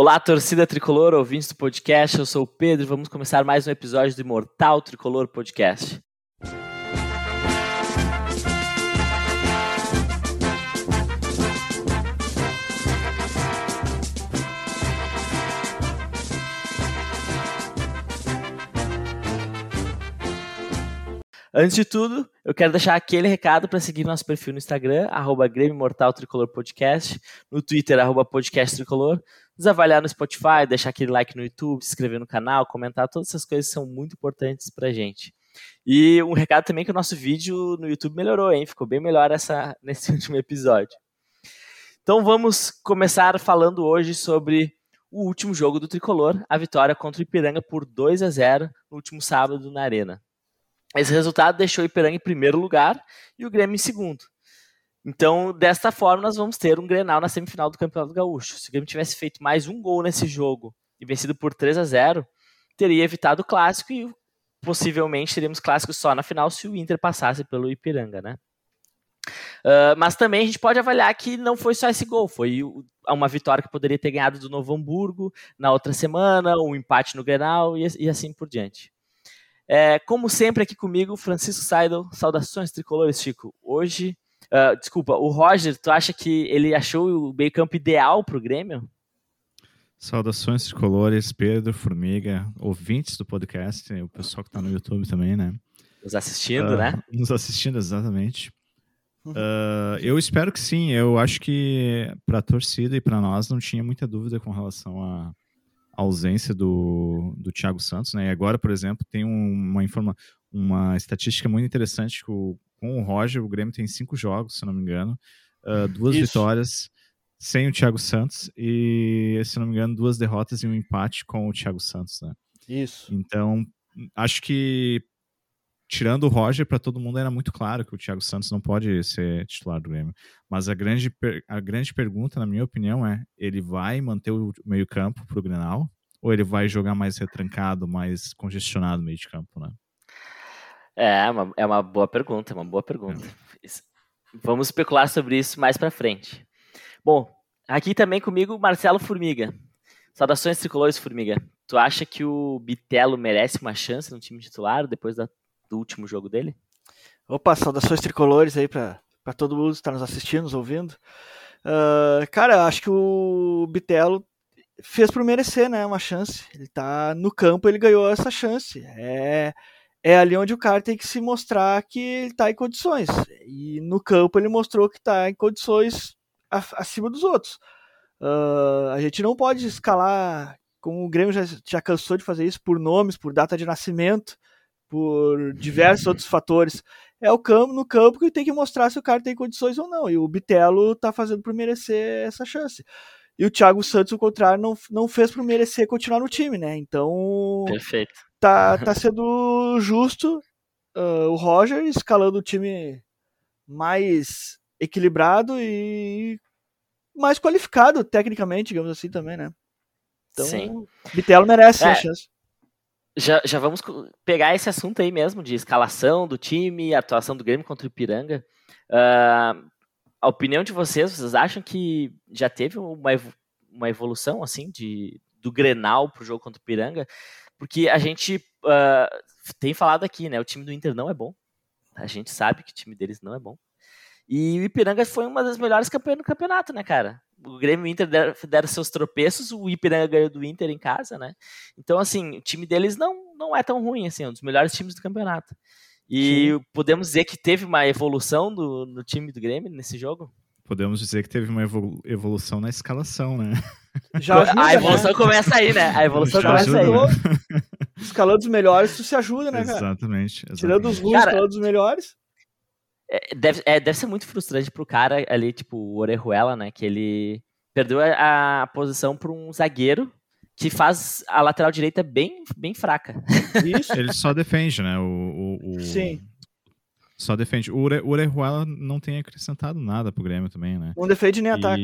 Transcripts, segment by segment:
Olá, torcida tricolor, ouvintes do podcast. Eu sou o Pedro vamos começar mais um episódio do Imortal Tricolor Podcast. Antes de tudo, eu quero deixar aquele recado para seguir nosso perfil no Instagram, arroba Grêmio Mortal Tricolor Podcast, no Twitter, arroba Podcast Tricolor, nos avaliar no Spotify, deixar aquele like no YouTube, se inscrever no canal, comentar, todas essas coisas são muito importantes pra gente. E um recado também que o nosso vídeo no YouTube melhorou, hein? Ficou bem melhor essa, nesse último episódio. Então vamos começar falando hoje sobre o último jogo do Tricolor, a vitória contra o Ipiranga por 2 a 0 no último sábado na Arena. Esse resultado deixou o Ipiranga em primeiro lugar e o Grêmio em segundo. Então, desta forma, nós vamos ter um Grenal na semifinal do Campeonato Gaúcho. Se o Grêmio tivesse feito mais um gol nesse jogo e vencido por 3 a 0 teria evitado o clássico e possivelmente teríamos clássico só na final se o Inter passasse pelo Ipiranga, né? Uh, mas também a gente pode avaliar que não foi só esse gol, foi uma vitória que poderia ter ganhado do Novo Hamburgo na outra semana, um empate no Grenal e, e assim por diante. É, como sempre, aqui comigo, Francisco Seidel. Saudações tricolores, Chico. Hoje, uh, desculpa, o Roger, tu acha que ele achou o meio-campo ideal para o Grêmio? Saudações tricolores, Pedro, Formiga, ouvintes do podcast, o pessoal que está no YouTube também, né? Nos assistindo, uh, né? Nos assistindo, exatamente. Uh, eu espero que sim. Eu acho que para a torcida e para nós não tinha muita dúvida com relação a ausência do, do Thiago Santos, né? E agora, por exemplo, tem uma informa, uma estatística muito interessante que o, com o Roger, o Grêmio tem cinco jogos, se não me engano, uh, duas Isso. vitórias sem o Thiago Santos e, se não me engano, duas derrotas e um empate com o Thiago Santos, né? Isso. Então, acho que tirando o Roger, para todo mundo era muito claro que o Thiago Santos não pode ser titular do Grêmio. Mas a grande, a grande pergunta, na minha opinião, é: ele vai manter o meio-campo para o Grenal? Ou ele vai jogar mais retrancado, mais congestionado no meio de campo, né? É, uma, é uma boa pergunta, é uma boa pergunta. É. Vamos especular sobre isso mais para frente. Bom, aqui também comigo Marcelo Formiga. Saudações tricolores, Formiga. Tu acha que o Bitelo merece uma chance no time titular depois da do último jogo dele? Opa, saudações tricolores aí para todo mundo que está nos assistindo, nos ouvindo. Uh, cara, acho que o Bitelo fez por merecer, né? Uma chance. Ele tá no campo, ele ganhou essa chance. É, é ali onde o cara tem que se mostrar que ele tá em condições. E no campo ele mostrou que tá em condições acima dos outros. Uh, a gente não pode escalar, como o Grêmio já, já cansou de fazer isso, por nomes, por data de nascimento por diversos outros fatores. É o campo no campo que tem que mostrar se o cara tem condições ou não. E o Bitelo tá fazendo por merecer essa chance. E o Thiago Santos, ao contrário, não, não fez por merecer continuar no time, né? Então. Perfeito. Tá, tá sendo justo uh, o Roger escalando o time mais equilibrado e mais qualificado tecnicamente, digamos assim, também, né? Então, Sim. Bitelo merece é. a chance. Já, já vamos pegar esse assunto aí mesmo, de escalação do time, atuação do Grêmio contra o Ipiranga. Uh, a opinião de vocês, vocês acham que já teve uma, uma evolução, assim, de, do Grenal pro jogo contra o Ipiranga? Porque a gente uh, tem falado aqui, né, o time do Inter não é bom. A gente sabe que o time deles não é bom. E o Ipiranga foi uma das melhores campanhas do campeonato, né, cara? O Grêmio e o Inter deram, deram, seus tropeços, o Ipiranga ganhou do Inter em casa, né? Então, assim, o time deles não, não é tão ruim, assim, é um dos melhores times do campeonato. E Sim. podemos dizer que teve uma evolução do, no time do Grêmio nesse jogo? Podemos dizer que teve uma evolução na escalação, né? Já ajuda, a evolução né? começa aí, né? A evolução Já começa ajuda, aí. Né? Escalando os melhores, tu se ajuda, né, cara? Exatamente. exatamente. Tirando os ruins, escalando os melhores. É, deve, é, deve ser muito frustrante pro cara ali, tipo, o Orejuela, né? Que ele perdeu a, a posição para um zagueiro que faz a lateral direita bem, bem fraca. Isso. Ele só defende, né? O, o, o... Sim. Só defende. O Orejuela não tem acrescentado nada pro Grêmio também, né? Não defende nem e... ataca.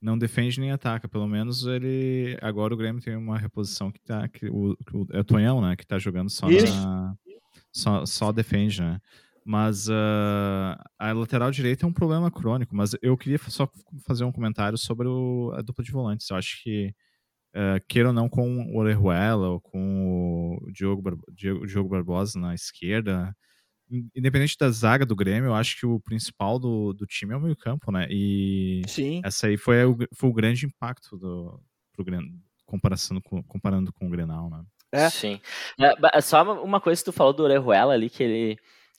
Não defende nem ataca. Pelo menos ele. Agora o Grêmio tem uma reposição que tá. Que o, o, é o Tonhão, né? Que tá jogando só na. Só, só defende, né? Mas uh, a lateral direita é um problema crônico. Mas eu queria só fazer um comentário sobre o, a dupla de volantes. Eu acho que uh, queira ou não, com o Orejuela ou com o Diogo, Bar Diogo, Diogo Barbosa na esquerda, independente da zaga do Grêmio, eu acho que o principal do, do time é o meio-campo, né? E Sim. essa aí foi o, foi o grande impacto do pro Grêmio, comparando com, comparando com o Grenal, né? É. Sim. É, só uma coisa que tu falou do Orejuela ali, que ele.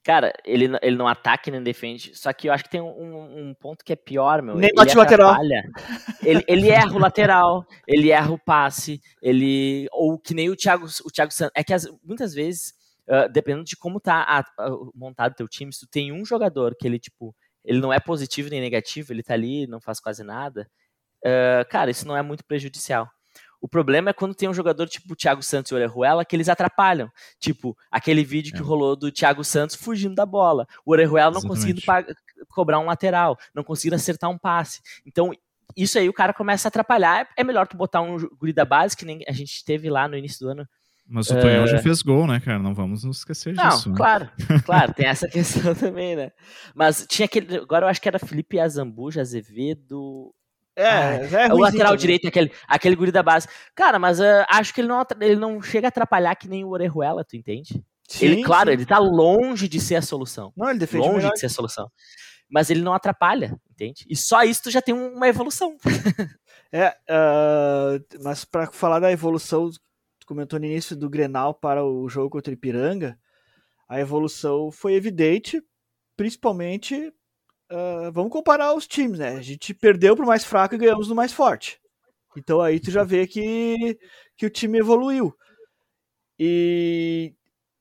Cara, ele, ele não ataca nem defende. Só que eu acho que tem um, um ponto que é pior, meu. Nem bate lateral. Ele, ele erra o lateral, ele erra o passe, ele. Ou que nem o Thiago, o Thiago Santos. É que as, muitas vezes, uh, dependendo de como tá a, a, montado teu time, se tu tem um jogador que ele, tipo, ele não é positivo nem negativo, ele tá ali, não faz quase nada. Uh, cara, isso não é muito prejudicial. O problema é quando tem um jogador tipo o Thiago Santos e o Orejuela que eles atrapalham. Tipo, aquele vídeo que é. rolou do Thiago Santos fugindo da bola. O Orejuela não conseguindo cobrar um lateral, não conseguindo acertar um passe. Então, isso aí o cara começa a atrapalhar. É melhor tu botar um guri da base, que nem a gente teve lá no início do ano. Mas o Tonhão uh... já fez gol, né, cara? Não vamos nos esquecer não, disso. Não, claro, né? claro, tem essa questão também, né? Mas tinha aquele. Agora eu acho que era Felipe Azambuja, Azevedo. É, ah, é o lateral direito, aquele, aquele guri da base. Cara, mas uh, acho que ele não, ele não chega a atrapalhar que nem o Orejuela, tu entende? Sim, ele, claro, sim. ele tá longe de ser a solução. Não, ele defende Longe melhor. de ser a solução. Mas ele não atrapalha, entende? E só isso tu já tem uma evolução. é, uh, mas para falar da evolução, tu comentou no início do Grenal para o jogo contra o Ipiranga, a evolução foi evidente, principalmente uh, vamos comparar os times, né? A gente perdeu pro mais fraco e ganhamos no mais forte. Então aí tu já vê que, que o time evoluiu. E,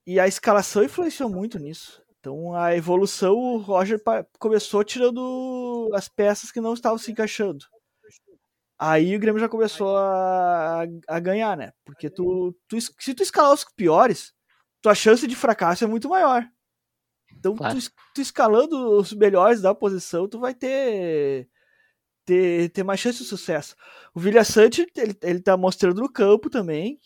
e a escalação influenciou muito nisso. Então a evolução, o Roger começou tirando as peças que não estavam se encaixando. Aí o Grêmio já começou a, a ganhar, né? Porque tu, tu, se tu escalar os piores, tua chance de fracasso é muito maior. Então, claro. tu, tu, escalando os melhores da posição, tu vai ter, ter, ter mais chance de sucesso. O Vilha Sante, ele, ele tá mostrando no campo também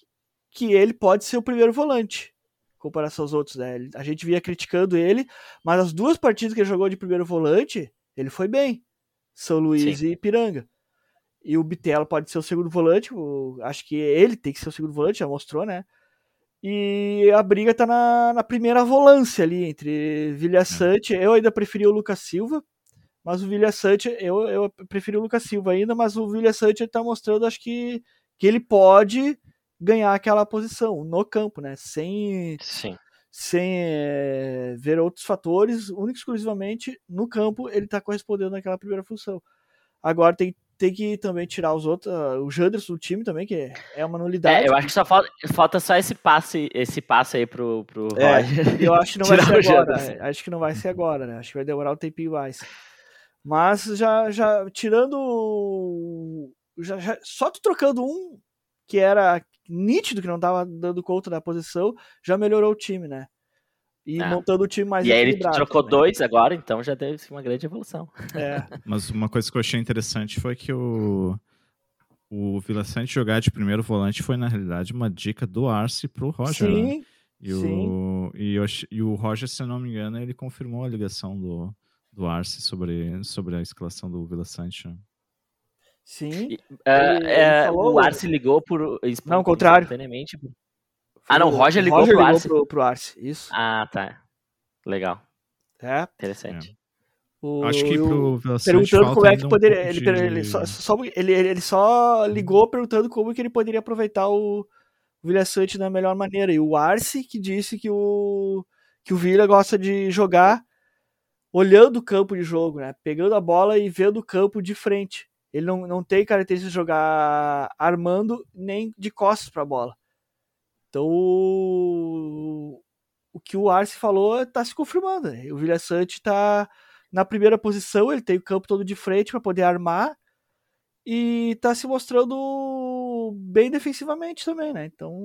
que ele pode ser o primeiro volante, em comparação aos outros, né? A gente via criticando ele, mas as duas partidas que ele jogou de primeiro volante, ele foi bem. São Luís Sim. e Piranga. E o Bitelo pode ser o segundo volante, o, acho que ele tem que ser o segundo volante, já mostrou, né? E a briga tá na, na primeira volância ali entre Vilha é. Sante. Eu ainda preferi o Lucas Silva, mas o Vilha Sante, eu, eu preferi o Lucas Silva ainda, mas o Vilha Sante tá mostrando, acho que, que ele pode ganhar aquela posição no campo, né? Sem, Sim. sem é, ver outros fatores, único exclusivamente no campo ele tá correspondendo naquela primeira função. Agora tem tem que também tirar os outros, uh, o Janderson do time também, que é uma nulidade. É, eu acho que só falta, falta só esse passe, esse passe aí pro, pro é, Roger. Eu acho que não vai ser agora. Né? Acho que não vai ser agora, né? Acho que vai demorar um tempinho mais. Mas já, já tirando. Já, já, só tu trocando um que era nítido que não tava dando conta da posição, já melhorou o time, né? E ah. montando o time mais E aí ele trocou também. dois agora, então já teve uma grande evolução. É. Mas uma coisa que eu achei interessante foi que o, o Vila Sante jogar de primeiro volante foi, na realidade, uma dica do Arce pro Roger. Sim, né? E, sim. O, e, eu, e o Roger, se eu não me engano, ele confirmou a ligação do, do Arce sobre, sobre a escalação do Vila Sante. Né? Sim. E, uh, ele, é, falou... O Arce ligou por. Não, ao contrário. Ah, não, o Roger ligou, Roger pro, ligou Arce. Pro, pro Arce. Isso. Ah, tá. Legal. É. Interessante. É. O, Acho que pro perguntando como é que poderia. Um ele, de... ele, só, só, ele, ele só ligou perguntando como que ele poderia aproveitar o, o Vilha Sante da melhor maneira. E o Arce que disse que o, que o Vila gosta de jogar olhando o campo de jogo, né? Pegando a bola e vendo o campo de frente. Ele não, não tem característica de jogar armando nem de costas para a bola. Então, o, o que o Arce falou está se confirmando. Né? O Vilha Sante está na primeira posição, ele tem o campo todo de frente para poder armar e está se mostrando bem defensivamente também, né? Então.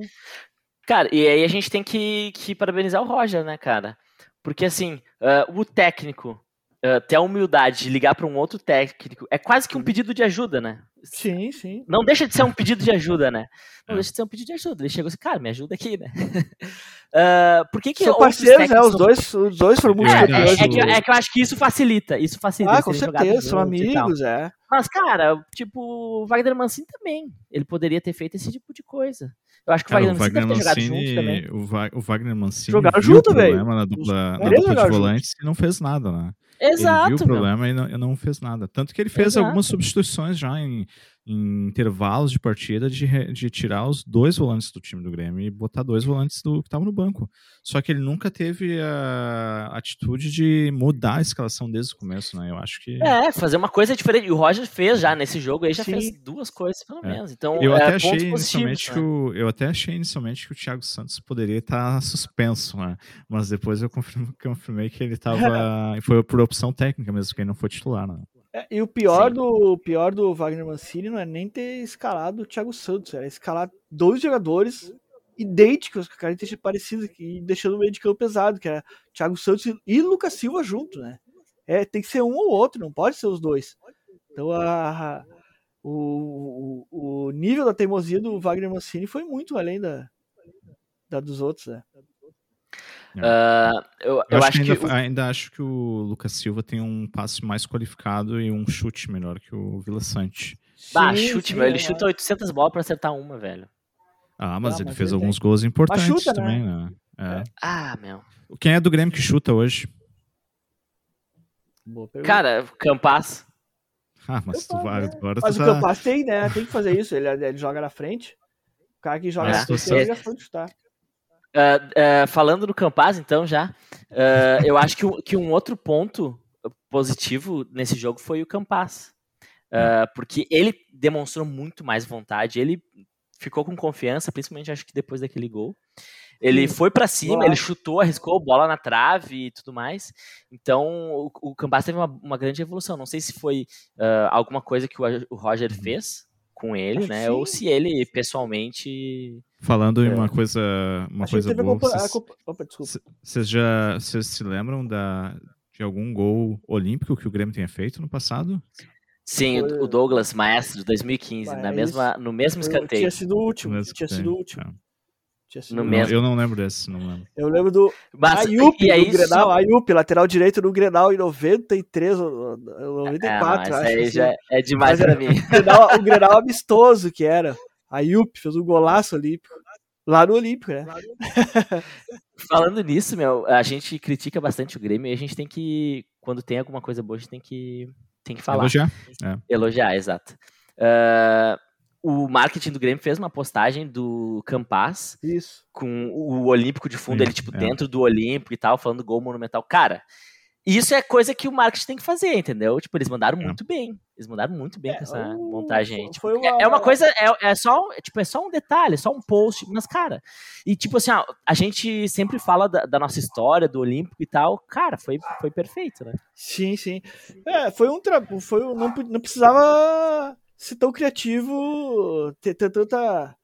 Cara, e aí a gente tem que, que parabenizar o Roger, né, cara? Porque assim, uh, o técnico uh, ter a humildade de ligar para um outro técnico é quase que um pedido de ajuda, né? Sim, sim. Não deixa de ser um pedido de ajuda, né? Não é. deixa de ser um pedido de ajuda. Ele chegou assim, cara, me ajuda aqui, né? uh, por que que São parceiros, né? Os dois, os dois foram muito é, é, é, que, é, que, eu acho que isso facilita. Isso facilita. Ah, com certeza, são amigos, é. Mas, cara, tipo, o Wagner Mancini também. Ele poderia ter feito esse tipo de coisa. Eu acho que Cara, o Wagner, Mancini deve ter jogado junto também. o, Va- o Wagner Mancini Jogaram junto, velho. problema na dupla, na dupla de junto. volantes e não fez nada, né? Exato. ele viu o meu. problema e não, e não fez nada. Tanto que ele fez Exato. algumas substituições já em, em intervalos de partida de, de tirar os dois volantes do time do Grêmio e botar dois volantes do, que estavam no banco. Só que ele nunca teve a atitude de mudar a escalação desde o começo, né? Eu acho que. É, fazer uma coisa diferente. E o Roger fez já nesse jogo aí, já Sim. fez duas coisas, pelo É. menos. Então, Eu é, até, achei inicialmente né? que o, eu até achei inicialmente que o Thiago Santos poderia estar suspenso, né? Mas depois eu confirmei, confirmei que ele estava. foi por opção técnica mesmo, que ele não foi titular, né? É, e o pior Sim. do, o pior do Wagner Mancini não é nem ter escalado o Thiago Santos, era escalar dois jogadores idênticos, com características parecidas, e deixando o meio de campo pesado, que era Thiago Santos e Lucas Silva junto, né? É, tem que ser um ou outro, não pode ser os dois. Então a, a- o, o, o nível da teimosia do Wagner Mancini foi muito além da, da dos outros, né? Ah, eu, Eu, eu acho acho que, que. ainda, o- ainda acho que o Lucas Silva tem um passe mais qualificado e um chute melhor que o Vila Sante. Bah, Sim, chute, sim, meu. Ele é. chuta 800 bolas pra acertar uma, velho. Ah, mas Ah, ele mas fez ele alguns gols importantes chuta, né? também, né? É. Ah, meu. Quem é do Grêmio que chuta hoje? Cara, Campas. Ah, mas tu vai. né? Agora Mas tu o tá... Campas tem, né? Tem que fazer isso. Ele, ele joga na frente. O cara que joga É, na frente ele já foi chutar. Ah, ah, falando do Campas, então, já. ah, eu acho que, que um outro ponto positivo nesse jogo foi o Campas. Ah, porque ele demonstrou muito mais vontade. Ele ficou com confiança, principalmente acho que depois daquele gol. Ele foi pra cima, ele chutou, arriscou bola na trave e tudo mais. Então, o, o Campas teve uma, uma grande evolução. Não sei se foi alguma coisa que o, o Roger fez com ele, Acho né? sim. Ou se ele pessoalmente. Falando em É. uma coisa, uma Acho coisa boa, vocês, culpa- Opa, desculpa. vocês já vocês se lembram da, de algum gol olímpico que o Grêmio tenha feito no passado? Sim, o- Foi- o Douglas Maestro, de 2015, Ah, na é mesma, no mesmo escanteio. Tinha sido o último. Mesmo Tinha sido o último. É. Sido No mesmo. eu não lembro desse, não lembro. Eu lembro do Mas, Ayup, e aí, do Grenal, só- Ayup, lateral direito do Grenal em 93 ou ou É, não, 94, acho. aí assim. já é demais Mas pra é- mim. O Grenal, o Grenal amistoso que era. Ayup fez um golaço olímpico. Lá no Olímpico, né? Falando nisso, meu, a gente critica bastante o Grêmio e a gente tem que, quando tem alguma coisa boa, a gente tem que, tem que falar. Elogiar? Elogiar, exato. Ah, o marketing do Grêmio fez uma postagem do Campas Isso. com o Olímpico de fundo, Sim, ele, tipo, é. dentro do Olímpico e tal, falando gol monumental. Cara, isso é coisa que o marketing tem que fazer, entendeu? Tipo, eles mandaram É. muito bem. Eles mandaram muito bem É, com essa o- montagem Tipo, é- uma- É uma coisa, é, é só, tipo, é só um detalhe, é só um post, mas, cara, e tipo assim, ó, a gente sempre fala da, da nossa história, do Olímpico e tal, cara, foi, foi perfeito, né? Sim, sim. É, foi um tra... foi um- não, não precisava ser tão criativo, ter, ter tanta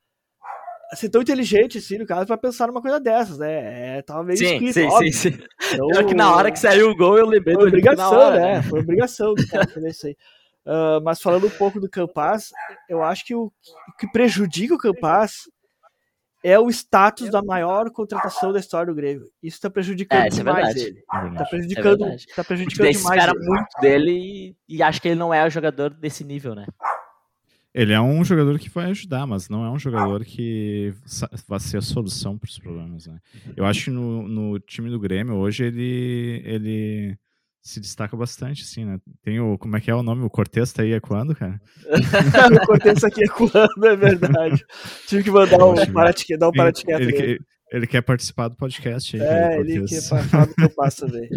ser tão inteligente assim, no caso, pra pensar numa coisa dessas, né? É, tava meio escrito, óbvio. sim. Então, Pior que na hora que saiu o gol, eu lembrei Foi do obrigação, hora, né? Foi obrigação do cara fazer isso aí. Ah, mas falando um pouco do Campas, eu acho que o, o que prejudica o Campas é o status da maior contratação da história do Grêmio. Isso tá prejudicando É, é demais verdade. ele. É Tá verdade. prejudicando, verdade. tá prejudicando demais. espera ele. muito dele e, e acha que ele não é o jogador desse nível, né? Ele é um jogador que vai ajudar, mas não é um jogador que vai ser a solução para os problemas. Né? Eu acho que no, no time do Grêmio hoje ele, ele se destaca bastante, assim, né? Tem o. Como é que é o nome? O Cortez tá aí é quando, cara? eu cortei isso aqui quando, é verdade. Tive que mandar um Ótimo. paratiqueto, dar um paratiqueto ele, nele. Quer- ele quer participar do podcast aí. É, ele Cortez. que falar do Campas também.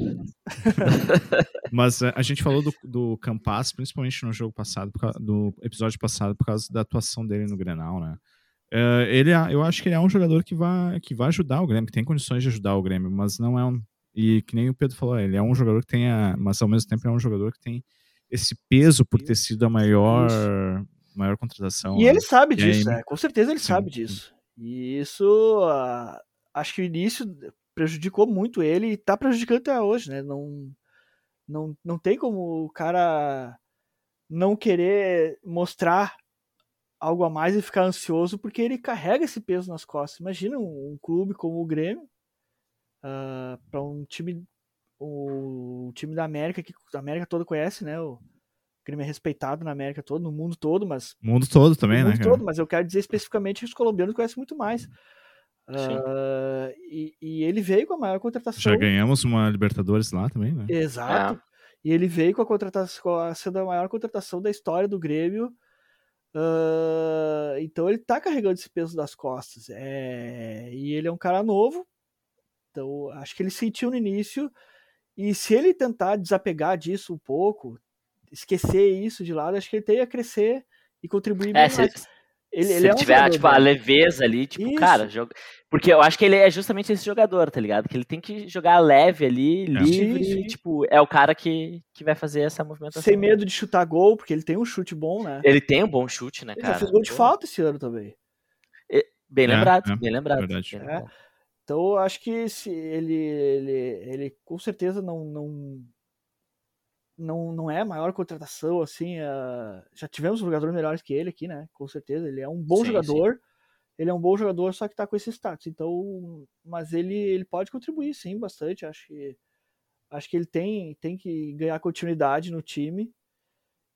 Mas eh, a gente falou do, do Campas, principalmente no jogo passado, do episódio passado, por causa da atuação dele no Grenal, né? Eh, ele, é- eu acho que ele é um jogador que vai, que vai ajudar o Grêmio, que tem condições de ajudar o Grêmio, mas não é um. E que nem o Pedro falou, ele é um jogador que tem. A, mas ao mesmo tempo é um jogador que tem esse peso por ter sido a maior, maior contratação. E né? ele sabe E aí, disso, né? Com certeza ele sim, sabe disso. E isso, ah, acho que o início prejudicou muito ele e tá prejudicando até hoje, né? Não, não, não tem como o cara não querer mostrar algo a mais e ficar ansioso porque ele carrega esse peso nas costas. Imagina um, um clube como o Grêmio para um time o time da América que a América toda conhece, né? O Grêmio é respeitado na América toda, no mundo todo, mas. Mundo todo também, no né? mundo todo, mas eu quero dizer especificamente que os colombianos conhecem muito mais. Ah, e, e ele veio com a maior contratação. Já ganhamos uma Libertadores lá também, né? Exato. E ele veio com a contratação, com a- sendo a maior contratação da história do Grêmio. Ah, então ele tá carregando esse peso das costas. É, e ele é um cara novo. Então acho que ele sentiu no início. E se ele tentar desapegar disso um pouco, esquecer isso de lado, acho que ele tem a crescer e contribuir É, mais. se Ele, ele, ele é um tiver jogador tipo, a bom. leveza ali, tipo, Isso. cara, joga... porque eu acho que ele é justamente esse jogador, tá ligado? Que ele tem que jogar leve ali, livre, Sim, sim. tipo, é o cara que, que vai fazer essa movimentação. sem medo de chutar gol, porque ele tem um chute bom, né? Ele tem um bom chute, né, Ele cara? já fez gol de falta esse ano também. Bem É, lembrado, é, bem lembrado. verdade. bem É. lembrado. Então eu acho que se ele, ele, ele com certeza não, não, não, não é a maior contratação, assim. ah, já tivemos jogadores melhores que ele aqui, né? Com certeza. Ele é um bom Sim, jogador. Ele é um bom jogador, só que tá com esse status. Então, mas ele, ele pode contribuir, sim, bastante. Acho que, acho que ele tem, tem que ganhar continuidade no time.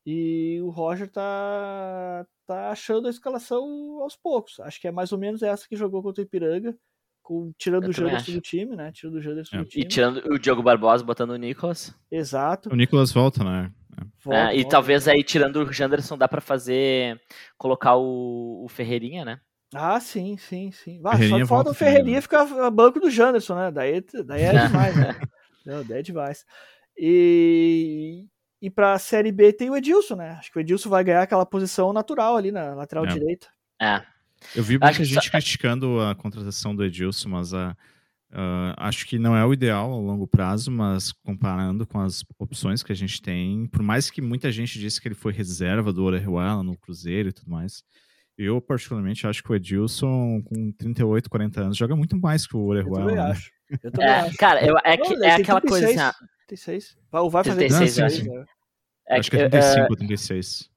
E o Roger tá, tá achando a escalação aos poucos. Acho que é mais ou menos essa que jogou contra o Ipiranga, com, tirando Eu o Janderson do time, né? Tirando o Janderson É. do E time. tirando o Diogo Barbosa, botando o Nicolas. Exato. O Nicolas volta, né? Volta, É, e volta. talvez aí, tirando o Janderson, dá pra fazer. colocar o, o Ferreirinha, né? Ah, sim, sim, sim. Ah, só Ferreirinha falta volta o Ferreirinha ficar a banco do Janderson, né? Daí, daí é demais, né? Não, daí é demais. E, e pra Série B tem o Edilson, né? Acho que o Edilson vai ganhar aquela posição natural ali na lateral É. direita. É. Eu vi Acho muita que gente só- criticando a contratação do Edilson, mas a, ah, acho que não é o ideal a longo prazo, mas comparando com as opções que a gente tem, por mais que muita gente disse que ele foi reserva do Orejuela no Cruzeiro e tudo mais, eu particularmente acho que o Edilson, com 38, 40 anos, joga muito mais que o Eu Orejuela. também né? acho. Eu também É, acho. cara, eu, é, que, Não, é tem aquela coisa 36. assim, ó, 36. Vai- Vai fazer 36, 36, eu né? é acho que é é, 35 ou 36.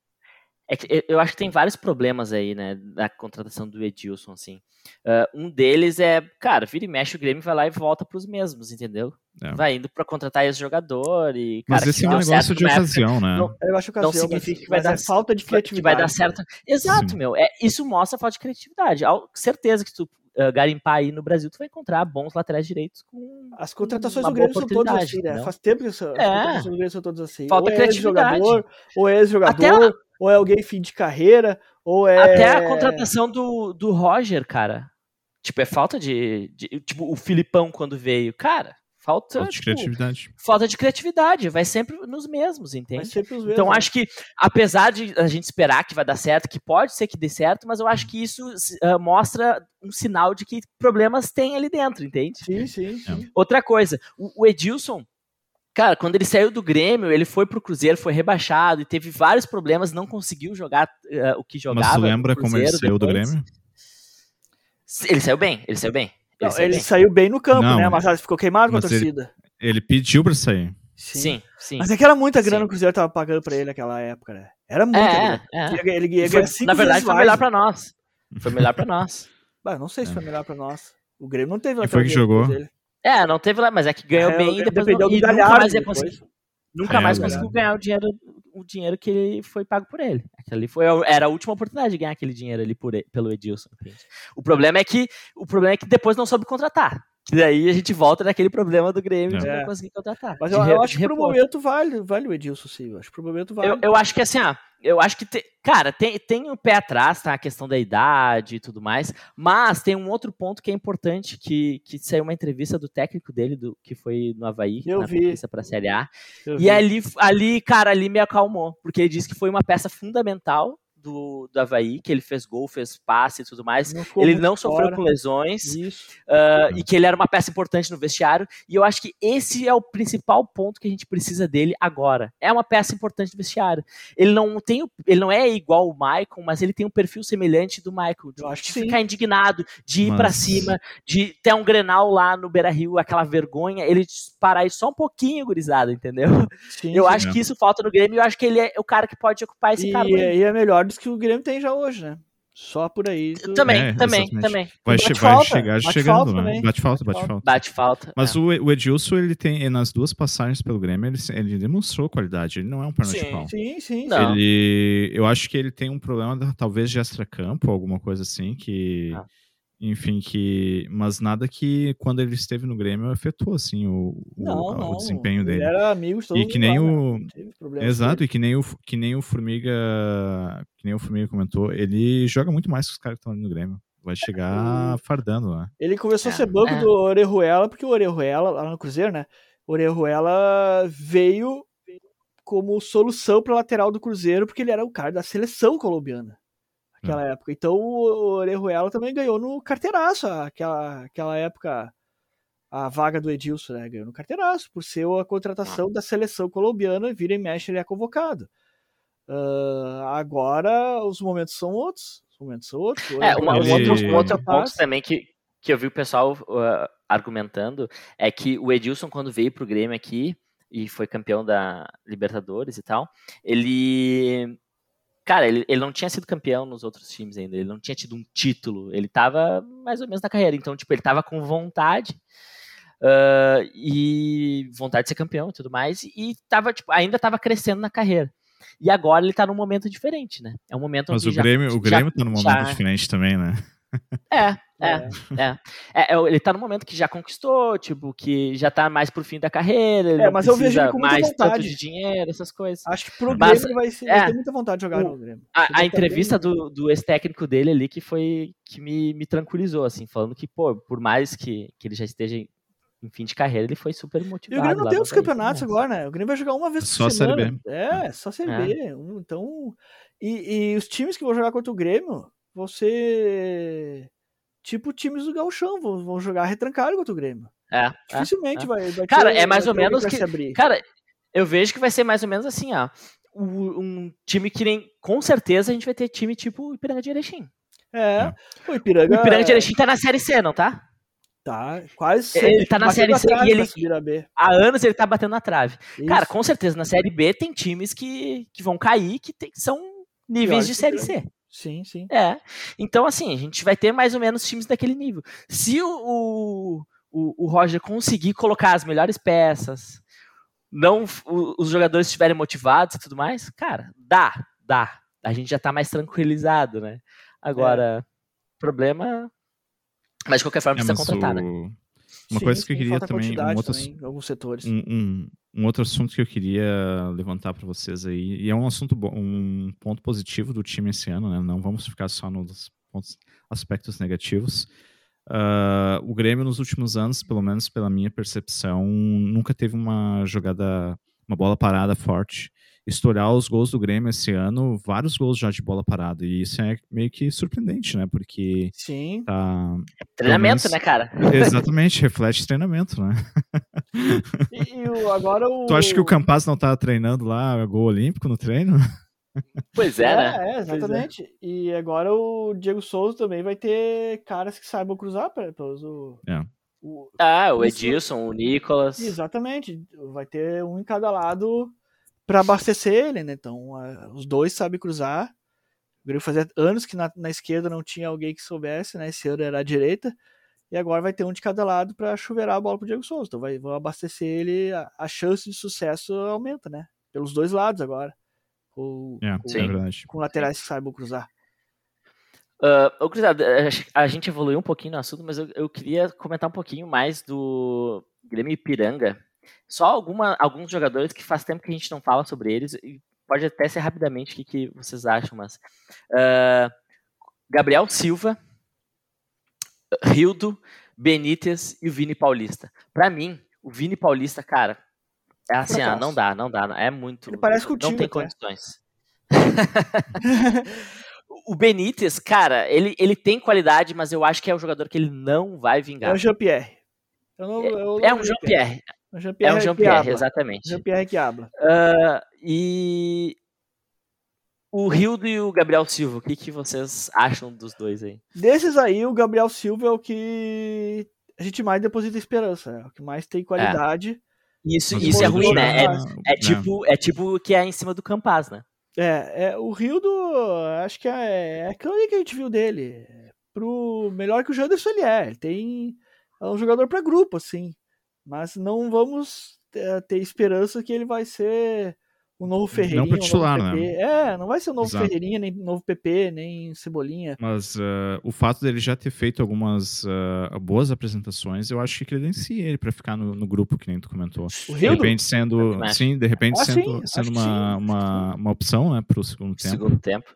É que eu- acho que tem vários problemas aí, né, da contratação do Edilson, assim. Ah, um deles é, cara, vira e mexe o Grêmio vai lá e volta pros mesmos, entendeu? É. Vai indo pra contratar esse jogador e, Mas cara, esse que é um negócio de numa época, ocasião, né? não- Eu acho que Não ocasião, significa mas- que vai mas dar é falta de criatividade. vai dar certo. Exato, Sim. meu. É, isso mostra a falta de criatividade. Certeza que tu ah, garimpar aí no Brasil, tu vai encontrar bons laterais direitos com As contratações do Grêmio são todas assim, né? entendeu? Faz tempo que as É. contratações do Grêmio são todas assim. Falta ou é criatividade. ex-jogador, ou é ex-jogador, Até ou é alguém fim de carreira, ou é... Até a contratação do, do Roger, cara. Tipo, é falta de, de- Tipo, o Filipão quando veio. Cara, falta. Falta de tipo, criatividade. falta de criatividade. Vai sempre nos mesmos, Vai entende? sempre os mesmos. Então acho que, apesar de a gente esperar que vai dar certo, que pode ser que dê certo, mas eu acho que isso ah, mostra um sinal de que problemas tem ali dentro, entende? Sim, sim, sim. Outra coisa, o, o Edilson, cara, quando ele saiu do Grêmio, ele foi pro Cruzeiro, foi rebaixado e teve vários problemas, não conseguiu jogar ah, o que jogava. Mas tu no lembra como ele saiu do depois. Grêmio? Ele saiu bem, ele saiu bem. Ele Não, saiu ele bem. saiu bem no campo, Não, né? Mas ah, ficou queimado com a mas ele- torcida. Ele pediu pra sair. Sim, sim. Mas é que era muita grana Sim. que o Cruzeiro tava pagando pra ele naquela época, né? Era É, muita grana. é, é. Ele Ele Foi- na verdade, foi melhor pra nós. Foi melhor pra nós. Bah, não sei se É. foi melhor pra nós. O Grêmio não teve Quem foi que jogou? dele. É, não teve lá, mas é que ganhou É, bem e depois não, e nunca mais depois. conseguir. Nunca É, mais conseguiu ganhar o dinheiro, o dinheiro que ele foi pago por ele. Ali foi, era a última oportunidade de ganhar aquele dinheiro ali por, pelo Edilson. O problema é que o problema é que depois não soube contratar. Que daí a gente volta naquele problema do Grêmio de É. não conseguir contratar. Mas de eu, eu acho de que pro momento vale, vale o Edilson, sim. Eu acho que pro momento vale. Eu, eu acho que assim, ah, eu acho que, te- cara, tem, tem o pé atrás, tá? A questão da idade e tudo mais, mas tem um outro ponto que é importante, que, que saiu uma entrevista do técnico dele, do, que foi no Havaí, Eu na vi. conquista pra Série A, Eu e vi. ali, ali, cara, ali me acalmou, porque ele disse que foi uma peça fundamental do, do Havaí, que ele fez gol, fez passe e tudo mais, Não ele não sofreu fora. com lesões, ah, e que ele era uma peça importante no vestiário. E eu acho que esse é o principal ponto que a gente precisa dele agora. É uma peça importante no vestiário. Ele não tem, o- ele não é igual o Michael, mas ele tem um perfil semelhante do Michael. De, Eu acho que de sim. ficar indignado, de ir pra Mas- cima, de ter um Grenal lá no Beira Rio, aquela vergonha, ele parar aí só um pouquinho, gurizada, entendeu? Sim, Eu sim. acho que isso falta no Grêmio e eu acho que ele é o cara que pode ocupar esse E, cargo. aí. e é melhor que o Grêmio tem já hoje, né? Só por aí. tu- Também, É, também, exatamente. também. Vai, Bate che- vai falta, chegar bate chegando, falta né? também. Bate falta, Bate falta. Bate falta. Mas é. o, Edilson, ele tem, nas duas passagens pelo Grêmio, ele, ele demonstrou qualidade. Ele não é um perna de Sim, pau. Sim, sim. Não. Ele, eu acho que ele tem um problema, talvez, de extracampo, alguma coisa assim, que... Ah. Enfim, que... Mas nada que, quando ele esteve no Grêmio, afetou, assim, o, o- Não, o não. desempenho Ele dele. era amigo de todo E mundo que nem lá, né? o... Com Exato, ele. e que nem, o, que nem o Formiga que nem o Formiga comentou, ele joga muito mais que os caras que estão ali no Grêmio. Vai chegar fardando, né? Ele começou a É, ser banco é. do Orejuela, porque o Orejuela, lá no Cruzeiro, né? O Orejuela veio como solução para lateral do Cruzeiro, porque ele era o cara da seleção colombiana naquela época. Então o Orejuela também ganhou no carteiraço, aquela, aquela época, a vaga do Edilson, né? Ganhou no carteiraço, por ser a contratação da seleção colombiana, vira e mexe, ele é convocado. Ah, agora os momentos são outros. Os momentos são outros. É, uma- um, Ele- outro, um outro ponto também que, que eu vi o pessoal uh, argumentando é que o Edilson, quando veio pro Grêmio aqui e foi campeão da Libertadores e tal, ele. Cara, ele, ele não tinha sido campeão nos outros times ainda, ele não tinha tido um título, ele tava mais ou menos na carreira, então, tipo, ele tava com vontade uh, e vontade de ser campeão e tudo mais, e tava, tipo, ainda tava crescendo na carreira. E agora ele tá num momento diferente, né? É um momento Mas o já- Grêmio, o já- Grêmio tá num momento já- diferente também, né? É, é, É. é. É, é, ele tá no momento que já conquistou, tipo, que já tá mais pro fim da carreira, ele É, não mas eu vejo ele com muita mais tanto vontade. de dinheiro, essas coisas. Acho que pro Mas, Grêmio ele vai, ser, é, ter muita vontade de jogar o- no Grêmio. A, a tá entrevista bem- do, do ex-técnico dele ali que foi que me, me tranquilizou, assim, falando que, pô, por mais que, que ele já esteja em em fim de carreira, ele foi super E motivado. o Grêmio não tem os campeonatos né? agora, né? O Grêmio vai jogar uma vez Só por a Série semana. B. É, só a Série É. B. Então, e, e os times que vão jogar contra o Grêmio vão ser tipo times do Gauchão, vão, vão jogar retrancado contra o Grêmio. É, é, Dificilmente é. vai, vai Cara, é mais ou menos que- abrir. Cara, eu vejo que vai ser mais ou menos assim, ó. Um time que nem. Com certeza a gente vai ter time tipo o Ipiranga de Erechim. É, o Ipiranga, O Ipiranga de Erechim tá na Série C, não tá? tá quase Ele sempre tá na Série C e ele-. Há anos ele tá batendo na trave. Cara, Isso. com certeza na Série B tem times que, que vão cair que tem- são níveis Piores de Série C. Sim, sim. É. Então, assim, a gente vai ter mais ou menos times daquele nível. Se o, o, o- o Roger conseguir colocar as melhores peças, não o- os jogadores estiverem motivados e tudo mais, cara, dá, dá. A gente já tá mais tranquilizado, né? Agora, problema. Mas de qualquer forma É, precisa contratar, né? Uma Sim, coisa que eu queria também, um outro, também em alguns setores. um, um- um outro assunto que eu queria levantar para vocês aí, e é um assunto bom, um ponto positivo do time esse ano, né? Não vamos ficar só nos pontos, aspectos negativos. Ah, o Grêmio nos últimos anos, pelo menos pela minha percepção, nunca teve uma jogada, uma bola parada forte. Estourar os gols do Grêmio esse ano, vários gols já de bola parada, e isso é meio que surpreendente, né? Porque Sim. tá Treinamento, menos- né, cara? exatamente reflete treinamento, né? E, e agora o. Tu acha que o Campaz não tá treinando lá gol olímpico no treino? Pois é, né? É, exatamente. E agora o Diego Souza também vai ter caras que saibam cruzar pelos. O, É. o- Ah, o. Edilson, o Nicolas. exatamente. Vai ter um em cada lado pra abastecer ele, né? Então, a- os dois sabem cruzar. O Grêmio fazia anos que na, na esquerda não tinha alguém que soubesse, né? Esse ano era a direita. E agora vai ter um de cada lado pra chuveirar a bola pro Diego Souza. Então vai, vão abastecer ele, a, a chance de sucesso aumenta, né? Pelos dois lados agora. Com, É, com- é Sim. verdade. com laterais que saibam cruzar. Uh, ô, Cruzado, a gente evoluiu um pouquinho no assunto, mas eu, eu queria comentar um pouquinho mais do Grêmio Ipiranga. Só alguma, alguns jogadores que faz tempo que a gente não fala sobre eles, e pode até ser rapidamente o que, que vocês acham, mas. uh, Gabriel Silva, Rildo, Benítez e o Vini Paulista. Pra mim, o Vini Paulista, cara, é assim, ah, não dá, não dá, é muito. Ele parece não tem até. condições. o Benítez, cara, ele, ele tem qualidade, mas eu acho que é um jogador que ele não vai É vingar. o Jean-Pierre. É não- um Jean-Pierre, É um é Jean-Pierre um Jean-Pierre, exatamente. Jean-Pierre que habla. Ah, e o Rildo e o Gabriel Silva, o que, que vocês acham dos dois aí? Desses aí, o Gabriel Silva é o que a gente mais deposita esperança, né? O que mais tem qualidade. Isso, Mas isso o é ruim, né? É, é tipo, é tipo o que é em cima do Campaz, né? É, é, o Rildo, acho que é, é aquilo ali que a gente viu dele. Pro melhor que o Janderson ele é. Ele tem. É um jogador para grupo, assim. Mas não vamos ter, ter esperança que ele vai ser o novo Ferreirinha. Não para titular, né? É, não vai ser o novo Exato. Ferreirinha, nem novo PP, nem Cebolinha. Mas uh, o fato dele já ter feito algumas uh, boas apresentações, eu acho que credencia ele para ficar no, no, grupo, que nem tu comentou. O de repente sendo, sim, de repente Ah, sendo, sim, sendo uma, uma, uma opção, né, para o segundo tempo. Segundo tempo.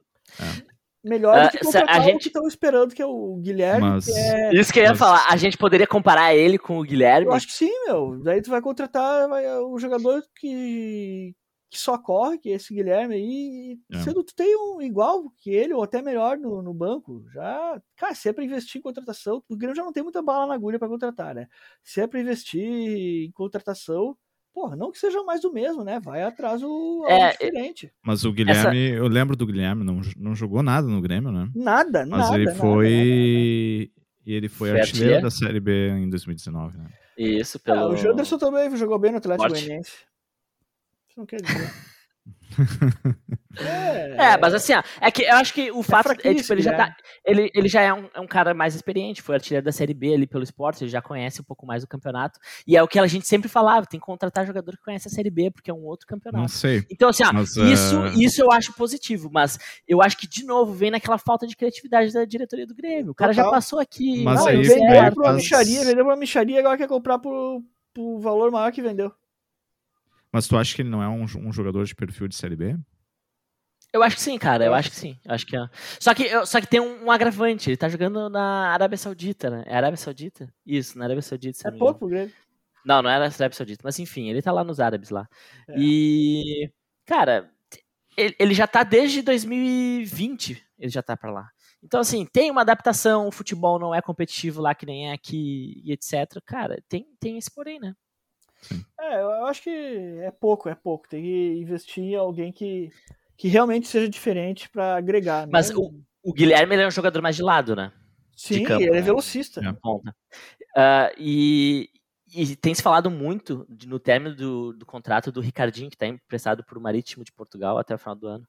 Melhor Ah, do que se- contratar a o gente- que estão esperando, que é o Guilherme. Mas- que é- Isso que eu ia Mas- falar. A gente poderia comparar ele com o Guilherme. Eu acho que sim, meu. Daí tu vai contratar vai, o jogador que, que só corre, que é esse Guilherme aí. E É. sendo tu tem um igual que ele, ou até melhor no, no banco, já. Cara, se é pra investir em contratação, o Grêmio já não tem muita bala na agulha pra contratar, né? Se é pra investir em contratação, porra, não que seja mais do mesmo, né? Vai atrás o É, diferente. Mas o Guilherme, eu lembro do Guilherme, não, não jogou nada no Grêmio, né? Nada, Mas nada. ele nada, foi. nada, nada. E ele foi, artilheiro da Série B em 2019, né? Isso, Ah, pelo. o Janderson também jogou bem no Atlético. Goianiense. Isso não quer dizer. é, É, mas assim, ó, é que eu acho que o fato é, tipo, fraquíssimo, ele já né? tá, ele, ele já é um, é um cara mais experiente, foi artilheiro da Série B ali pelo esporte, ele já conhece um pouco mais do campeonato, e é o que a gente sempre falava, tem que contratar jogador que conhece a Série B, porque é um outro Não campeonato. sei. Então, assim, ó, Mas, isso, eh, isso eu acho positivo, mas eu acho que, de novo, vem naquela falta de criatividade da diretoria do Grêmio. O cara já Total. passou aqui. Mas Não, aí- ele deu vendeu aí pra uma micharia, vendeu pra uma micharia, agora quer comprar por, por valor maior que vendeu. Mas tu acha que ele não é um, um jogador de perfil de Série B? Eu acho que sim, cara. Eu acho que sim. Eu acho que é. Só que, eu- só que tem um, um agravante. Ele tá jogando na Arábia Saudita, né? É Arábia Saudita? Isso, na Arábia Saudita. É pouco Grêmio. Não, não era a Arábia Saudita. Mas enfim, ele tá lá nos árabes lá. É. E. Cara, ele, ele já tá desde 2020. Ele já tá pra lá. Então, assim, tem uma adaptação. O futebol não é competitivo lá que nem é aqui e etc. Cara, tem, tem esse porém, né? É, eu acho que é pouco, é pouco. Tem que investir em alguém que, que realmente seja diferente pra agregar. Mas não- o, o Guilherme ele é um jogador mais de lado, né? Sim, campo, ele é né? velocista. É. ponta. Ah, e, e tem se falado muito de- no término do, do contrato do Ricardinho, que está emprestado para o Marítimo de Portugal até o final do ano.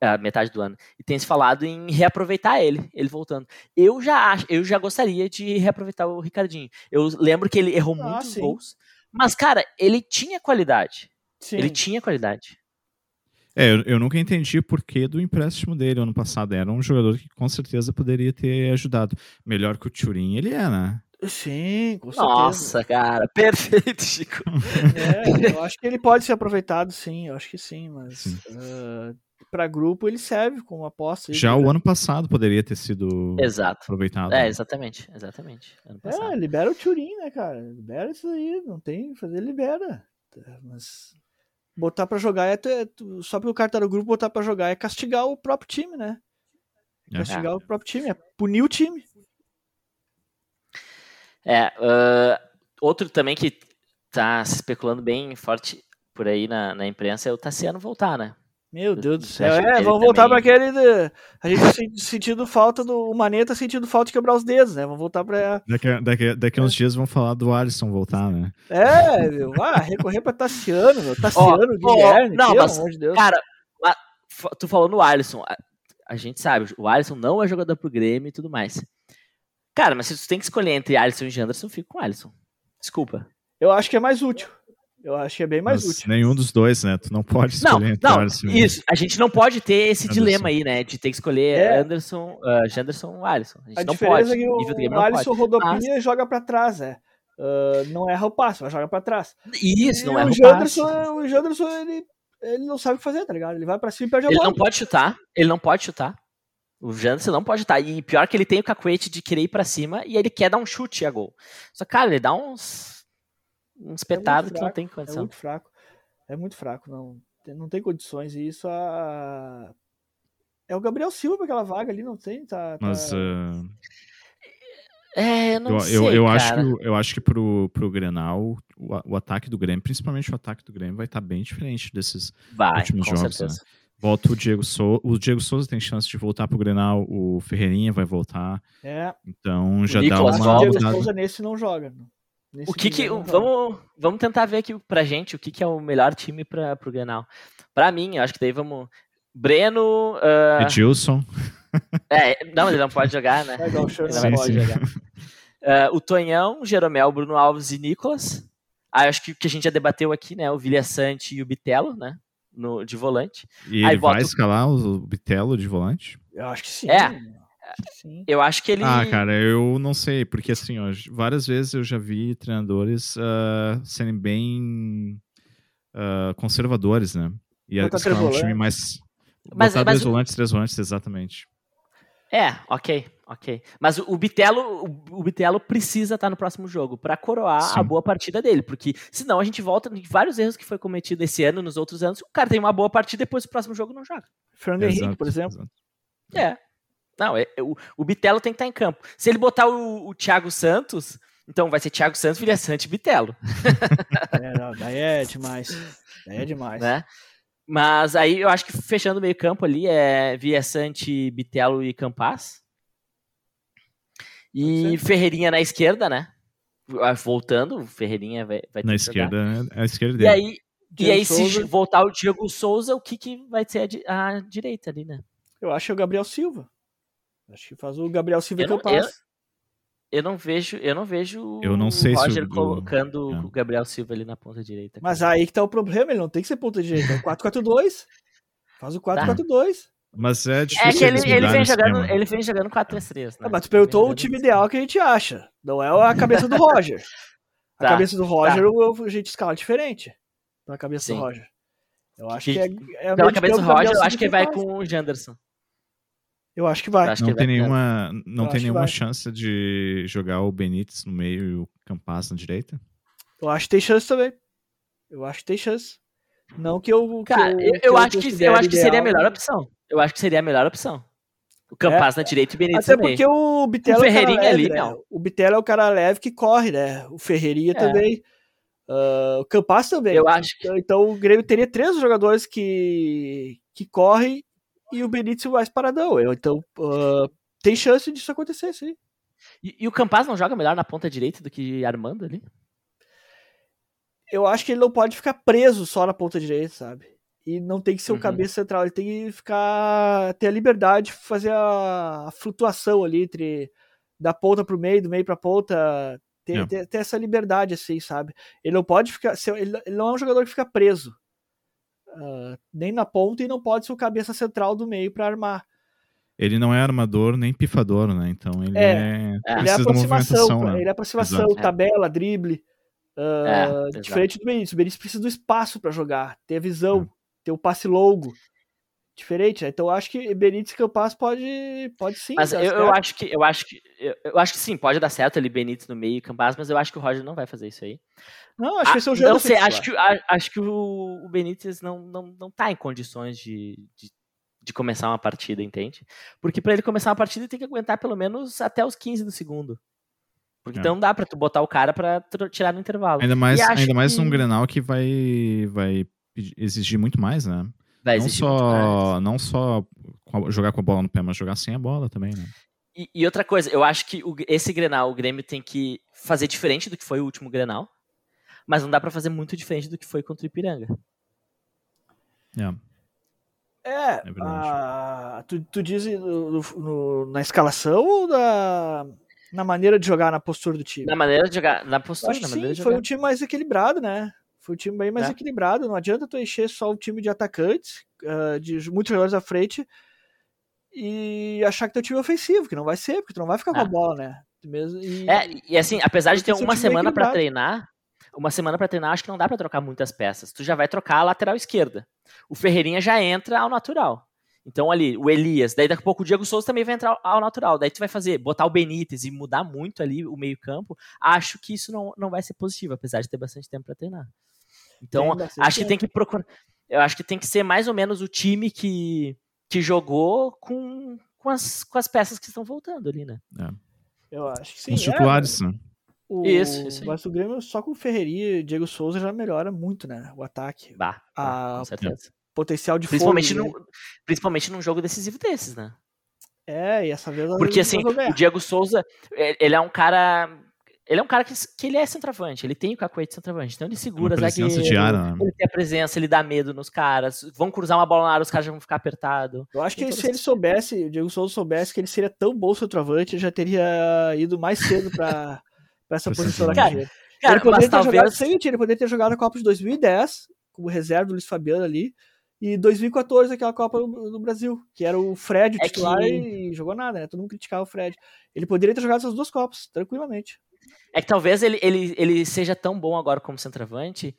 ah, metade do ano. E tem se falado em reaproveitar ele, ele voltando. Eu já acho, eu já gostaria de reaproveitar o Ricardinho. Eu lembro que ele errou Ah, muitos sim. gols, mas cara, ele tinha qualidade. Sim. Ele tinha qualidade. É, eu, eu nunca entendi o porquê do empréstimo dele ano passado. Era um jogador que com certeza poderia ter ajudado. Melhor que o Turin, ele é, né? Sim, com certeza. Nossa, cara, perfeito, Chico. É, eu acho que ele pode ser aproveitado, sim. Eu acho que sim, mas Sim. ah, pra grupo ele serve como aposta. Já né? o ano passado poderia ter sido Exato. aproveitado. É, exatamente, exatamente. Ano passado. É, libera o Turin, né, cara? Libera isso aí, não tem o que fazer, libera. É, Mas botar pra jogar é, é tu- só porque o cara tá no grupo, botar pra jogar é castigar o próprio time, né? É. Castigar o próprio time, é punir o time. É, ah, outro também que tá se especulando bem forte por aí na, na imprensa é o Tassiano voltar, né? Meu Deus do céu. É, vamos voltar pra também- aquele. de- A gente tá sen- sentindo falta do. O Mané tá sentindo falta de quebrar os dedos, né? Vamos voltar pra. Daqui, a- daqui, daqui a uns dias vão falar do Alisson voltar, né? É, meu. Ah, recorrer pra Tassiano, meu. Tassiano, ó, Guilherme, não, pelo mas, amor de Deus. Cara, tu falou no Alisson. A, a gente sabe, o Alisson não é jogador pro Grêmio e tudo mais. Cara, mas se tu tem que escolher entre Alisson e Janderson, fica com o Alisson. Desculpa. Eu acho que é mais útil. Eu acho que é bem mais Mas útil. nenhum dos dois, né? Tu não pode Não, escolher entre não, Alisson e- isso. A gente não pode ter esse Anderson. dilema aí, né? De ter que escolher É. Anderson, uh, Janderson ou Alisson. A gente A não diferença pode. é que o, o não Alisson pode. rodopia e joga pra trás, é. Ah, não erra o passe, mas joga pra trás. Isso, não e é o o. Janderson, o Janderson ele, ele não sabe o que fazer, tá ligado? Ele vai pra cima e perde a Ele bola. não pode chutar. Ele não pode chutar. O Janderson não pode chutar. E pior que ele tem o cacuete de querer ir pra cima e ele quer dar um chute a gol. Só, cara, ele dá uns. Uns petados que não tem É condição. muito fraco. É muito fraco, não. Tem- Não tem condições. E isso a. É o Gabriel Silva pra aquela vaga ali, não tem? Tá, tá- Mas ah, É, eu não eu, sei. eu, eu acho que, o- eu acho que pro, pro Grenal, o, o ataque do Grêmio, principalmente o ataque do Grêmio, vai estar bem diferente desses Vai, últimos com jogos, certeza. Volta o Diego Souza. O Diego Souza tem chance de voltar pro Grenal. O Ferreirinha vai voltar. É. Então já dá Nicolas uma o Diego. Souza nesse não joga. O que que. joga. Vamos, vamos tentar ver aqui pra gente o que, que é o melhor time pra, pro Grenal. Pra mim, acho que daí vamos. Breno. Uh... Edilson. É, não, ele não pode jogar, né? O show, Ele não Sim, pode sim. jogar. Uh, o Tonhão, Jeromel, Bruno Alves e Nicolas. Ah, eu acho que, que a gente já debateu aqui, né? O Vilha Sante e o Bitelo, né? No, de volante. E Aí ele bota vai o- escalar o Bitelo de volante? Eu acho que sim. É. Que sim. Eu acho que ele. Ah, cara, eu não sei, porque assim, ó, várias vezes eu já vi treinadores ah, serem bem ah, conservadores, né? E escalar um time mais. Mas- botar mas dois volantes, três volantes, exatamente. É, ok, ok. Mas o, Bitelo, o, Bitelo precisa estar no próximo jogo pra coroar Sim. a boa partida dele, porque senão a gente volta em vários erros que foi cometido esse ano, nos outros anos. O cara tem uma boa partida e depois o próximo jogo não joga. Fernando Henrique, Exato, por exemplo. exato. É. Não, é, é, o, o Bitelo tem que estar em campo. Se ele botar o, o Thiago Santos, então vai ser Thiago Santos, Vilha Sante e Bitelo, É, não, daí é demais. Daí é demais. né? Mas aí eu acho que fechando o meio campo ali é Vilha Sante, Bitelo e Campas. E Ferreirinha na esquerda, né? Ah, Voltando, o Ferreirinha vai, vai ter Na que jogar. esquerda, é a esquerda E dele. aí, e aí se Souza. voltar o Diego Souza, o que, que vai ser a, a direita ali, né? Eu acho que é o Gabriel Silva. Acho que faz o Gabriel Silva Eu que não- eu passo. Eu não vejo, eu não vejo Eu não o sei se Roger o- colocando é. o Gabriel Silva ali na ponta direita. Mas cara. aí que tá o problema, ele não tem que ser ponta direita. É o 4-4-2. Faz o 4-4-2. Mas é difícil É que ele, ele, vem o jogando, esquema. ele vem jogando 4-3-3, né? Ah, mas tu perguntou o time ideal que a gente acha. Não é a cabeça do Roger. A Tá, cabeça do Roger, tá. o- a gente escala diferente. Na cabeça Sim. do Roger. Eu acho Que- que, é, é o Pela cabeça do Roger, eu acho que que vai faz. com o Janderson. Eu acho que vai. Eu acho Não que tem vai- nenhuma, não Eu tem nenhuma chance de jogar o Benítez no meio e o Campas na direita? Eu acho que tem chance também. Eu acho que tem chance. Não que eu. que Cara, eu, que eu acho que, eu considere acho que seria a ideal, melhor né? opção. Eu acho que seria a melhor opção. O Campas na direita e o Benítez Até no meio. porque o Bitelo O é o cara Ferreirinha leve, ali, né? não. O Bitelo é o cara leve que corre, né? O Ferreirinha É. também. Ah, o Campas também. Eu acho que Então, então o Grêmio teria três jogadores que, que correm e o Benítez mais paradão. Eu, então ah, tem chance disso acontecer, sim. E, e o Campas não joga melhor na ponta direita do que Armando ali? Eu acho que ele não pode ficar preso só na ponta direita, sabe? E não tem que ser o Uhum. cabeça central, ele tem que ficar ter a liberdade de fazer a, a flutuação ali entre da ponta pro meio, do meio pra ponta, ter, É. ter, ter essa liberdade assim, sabe? Ele não pode ficar, ele não é um jogador que fica preso. Ah, nem na ponta e não pode ser o cabeça central do meio pra armar. Ele não é armador nem pifador, né? Então ele É. é, É. Ele é aproximação, movimentação, né? ele é aproximação, Exato. tabela, drible. ah, É, diferente do Benítez. O Benítez precisa do espaço pra jogar, ter a É. visão, ter o passe longo. Diferente, né? Então eu acho que Benítez e Campas pode, pode sim. Mas eu, eu certo. acho que eu acho que eu, eu acho que sim, pode dar certo ali Benítez no meio e Campas, mas eu acho que o Roger não vai fazer isso aí. Não, acho que esse é o Ah, jogo. não sei, acho que, a- acho que o, o Benítez não, não, não tá em condições de, de, de começar uma partida, entende? Porque pra ele começar uma partida ele tem que aguentar pelo menos até os 15 do segundo. Porque É. então não dá pra tu botar o cara pra tirar no intervalo. Ainda mais, E ainda mais que- num Grenal que vai, vai exigir muito mais, né? Vai não só, não só jogar com a bola no pé, mas jogar sem a bola também, né? E, e outra coisa, eu acho que o- esse Grenal, o Grêmio tem que fazer diferente do que foi o último Grenal, mas não dá pra fazer muito diferente do que foi contra o Ipiranga. É. É, verdade. a- tu, tu diz no- no- na escalação ou na, na maneira de jogar, na postura do time? Na maneira de jogar, na postura, acho na que maneira sim, de foi jogar. um time mais equilibrado, né? Foi um time bem mais É. equilibrado. Não adianta tu encher só o time de atacantes, ah, de muitos jogadores à frente, e achar que teu time é ofensivo, que não vai ser, porque tu não vai ficar com É. a bola, né? Mesmo, e- É, e assim, apesar de ter um uma semana pra equilibrado. treinar, uma semana pra treinar, acho que não dá pra trocar muitas peças. Tu já vai trocar a lateral esquerda. O Ferreirinha já entra ao natural. Então ali, o Elias, daí daqui a pouco o Diego Souza também vai entrar ao natural. Daí tu vai fazer, botar o Benítez e mudar muito ali o meio-campo. Acho que isso não, não vai ser positivo, apesar de ter bastante tempo pra treinar. Então, acho que tem que procurar. Eu acho que tem que ser mais ou menos o time que, que jogou com, com, as, com as peças que estão voltando ali, né? eu acho que sim. Os é, titulares, né? o, Isso, isso. Mas o Grêmio só com o Ferreirinha e Diego Souza já melhora muito, né? O ataque. Bah, Ah, com certeza. Potencial de Principalmente, fogo, né? principalmente num jogo decisivo desses, né? É, e essa vez Porque assim, o Diego Souza, é- ele é um cara. Ele é um cara que, que ele é centroavante, ele tem o cacuete de centroavante, então ele segura presença zagueiro, né? ele tem a presença, ele dá medo nos caras, vão cruzar uma bola na área, os caras já vão ficar apertados. Eu acho que Tem se ele soubesse, o Diego Souza soubesse que ele seria tão bom centroavante, ele já teria ido mais cedo pra, pra essa posição da carreira. Cara, ele poderia ter jogado, talvez... sem mentir, ele poderia ter jogado a Copa de 2010, como reserva do Luiz Fabiano ali, e 2014 aquela Copa do, do Brasil, que era o Fred o É titular que- e jogou nada, né? Todo mundo criticava o Fred. Ele poderia ter jogado essas duas Copas, tranquilamente. É que talvez ele, ele, ele seja tão bom agora como centroavante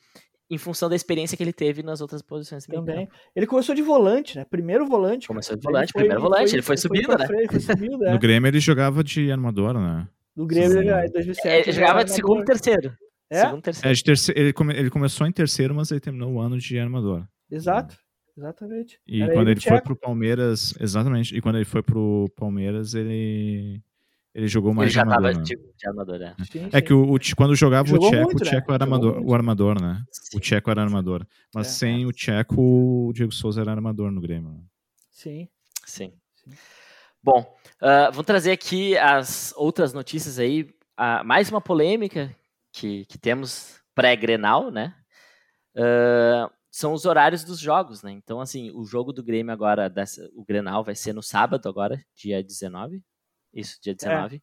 em função da experiência que ele teve nas outras posições Também. Ele começou de volante, né? Primeiro volante. Começou de volante, primeiro volante, ele foi subindo, pra né? frente, foi subindo, né? No Grêmio ele jogava de armador, né? Do Grêmio, ele, em 2007. É, ele jogava de segundo e terceiro. É? Segundo e É, terceiro. de terceiro, ele, come- ele começou em terceiro, mas ele terminou o ano de armador. Exato. Exatamente. E Era quando ele ele foi pro Palmeiras, exatamente, e quando ele foi pro Palmeiras, ele ele jogou mais Ele já de armador. tava né? de, de armador, é. Sim, É sim. que o, o quando jogava Jogou o Tcheco, muito, o né? Tcheco era Jogou armador, o armador, né? Sim. O Tcheco era armador. Mas É. sem o Tcheco, o Diego Souza era armador no Grêmio. né? Sim. Sim. Bom, ah, vamos trazer aqui as outras notícias aí. Ah, mais uma polêmica que, que temos pré-Grenal, né? Ah, são os horários dos jogos, né? Então, assim, o jogo do Grêmio agora, dessa, o Grenal vai ser no sábado agora, dia 19. Isso, dia 19.